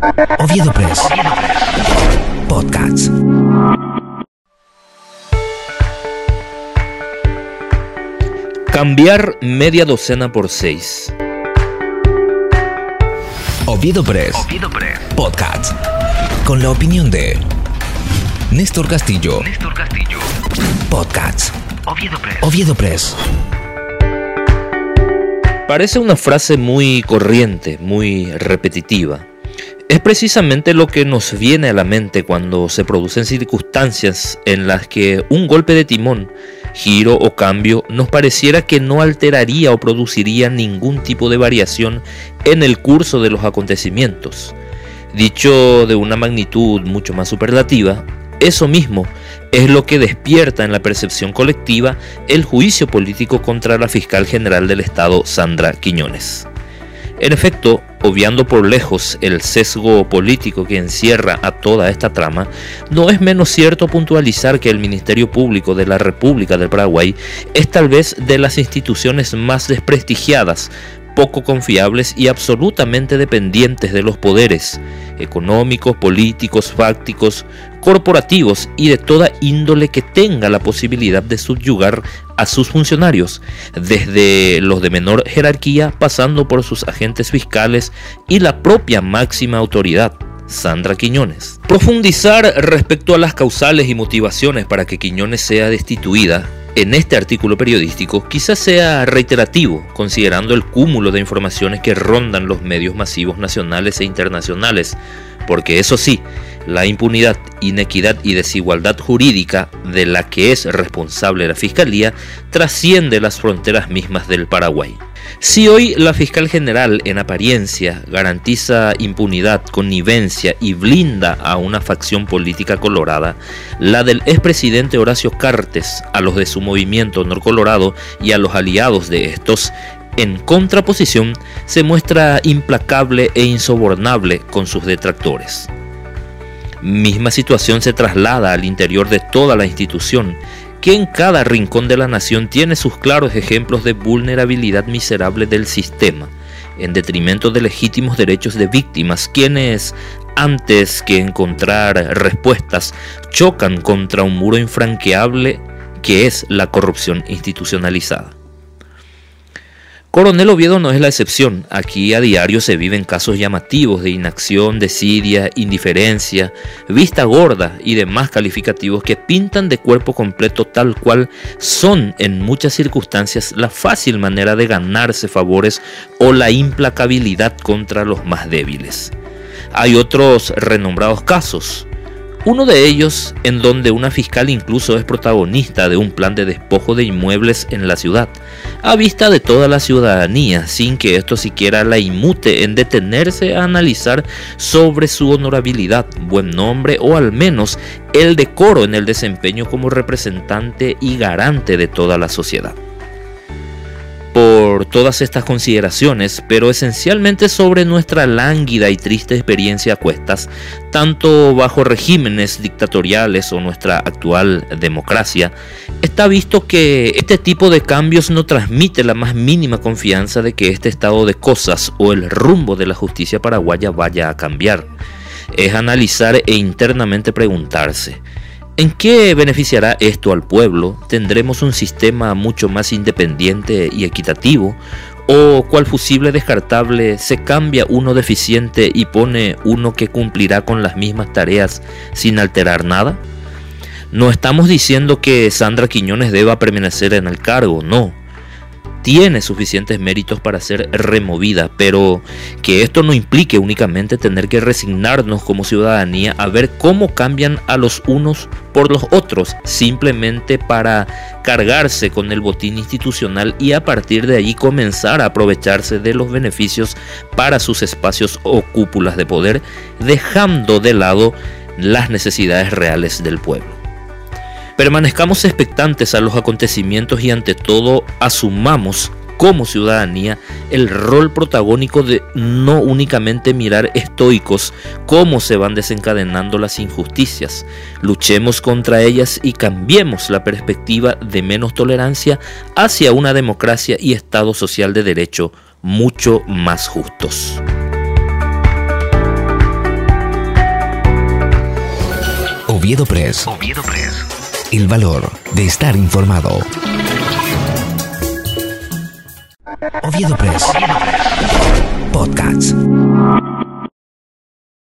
Oviedo Press. Podcast. Cambiar media docena por seis. Oviedo Press. Podcast. Con la opinión de Néstor Castillo. Néstor Castillo. Podcast. Oviedo Press. Oviedo Press. Parece una frase muy corriente, muy repetitiva. Es precisamente lo que nos viene a la mente cuando se producen circunstancias en las que un golpe de timón, giro o cambio nos pareciera que no alteraría o produciría ningún tipo de variación en el curso de los acontecimientos. Dicho de una magnitud mucho más superlativa, eso mismo es lo que despierta en la percepción colectiva el juicio político contra la fiscal general del Estado, Sandra Quiñones. En efecto, obviando por lejos el sesgo político que encierra a toda esta trama, no es menos cierto puntualizar que el Ministerio Público de la República del Paraguay es tal vez de las instituciones más desprestigiadas, poco confiables y absolutamente dependientes de los poderes económicos, políticos, fácticos, corporativos y de toda índole que tenga la posibilidad de subyugar a sus funcionarios, desde los de menor jerarquía pasando por sus agentes fiscales y la propia máxima autoridad. Sandra Quiñones. Profundizar respecto a las causales y motivaciones para que Quiñones sea destituida en este artículo periodístico quizás sea reiterativo, considerando el cúmulo de informaciones que rondan los medios masivos nacionales e internacionales, porque eso sí, la impunidad, inequidad y desigualdad jurídica de la que es responsable la Fiscalía trasciende las fronteras mismas del Paraguay. Si hoy la fiscal general en apariencia garantiza impunidad, connivencia y blinda a una facción política colorada, la del expresidente Horacio Cartes a los de su movimiento Honor Colorado y a los aliados de estos, en contraposición, se muestra implacable e insobornable con sus detractores. Misma situación se traslada al interior de toda la institución que en cada rincón de la nación tiene sus claros ejemplos de vulnerabilidad miserable del sistema, en detrimento de legítimos derechos de víctimas, quienes, antes que encontrar respuestas, chocan contra un muro infranqueable que es la corrupción institucionalizada. Coronel Oviedo no es la excepción. Aquí a diario se viven casos llamativos de inacción, desidia, indiferencia, vista gorda y demás calificativos que pintan de cuerpo completo tal cual son en muchas circunstancias la fácil manera de ganarse favores o la implacabilidad contra los más débiles. Hay otros renombrados casos, uno de ellos en donde una fiscal incluso es protagonista de un plan de despojo de inmuebles en la ciudad, a vista de toda la ciudadanía, sin que esto siquiera la inmute en detenerse a analizar sobre su honorabilidad, buen nombre o al menos el decoro en el desempeño como representante y garante de toda la sociedad por todas estas consideraciones, pero esencialmente sobre nuestra lánguida y triste experiencia a cuestas, tanto bajo regímenes dictatoriales o nuestra actual democracia, está visto que este tipo de cambios no transmite la más mínima confianza de que este estado de cosas o el rumbo de la justicia paraguaya vaya a cambiar. Es analizar e internamente preguntarse, ¿En qué beneficiará esto al pueblo? ¿Tendremos un sistema mucho más independiente y equitativo? ¿O cual fusible descartable se cambia uno deficiente y pone uno que cumplirá con las mismas tareas sin alterar nada? No estamos diciendo que Sandra Quiñones deba permanecer en el cargo, no tiene suficientes méritos para ser removida, pero que esto no implique únicamente tener que resignarnos como ciudadanía a ver cómo cambian a los unos por los otros, simplemente para cargarse con el botín institucional y a partir de allí comenzar a aprovecharse de los beneficios para sus espacios o cúpulas de poder, dejando de lado las necesidades reales del pueblo. Permanezcamos expectantes a los acontecimientos y ante todo asumamos como ciudadanía el rol protagónico de no únicamente mirar estoicos cómo se van desencadenando las injusticias, luchemos contra ellas y cambiemos la perspectiva de menos tolerancia hacia una democracia y Estado social de derecho mucho más justos. Oviedo Press. Oviedo Press. El valor de estar informado. Oviedo Press. Podcasts.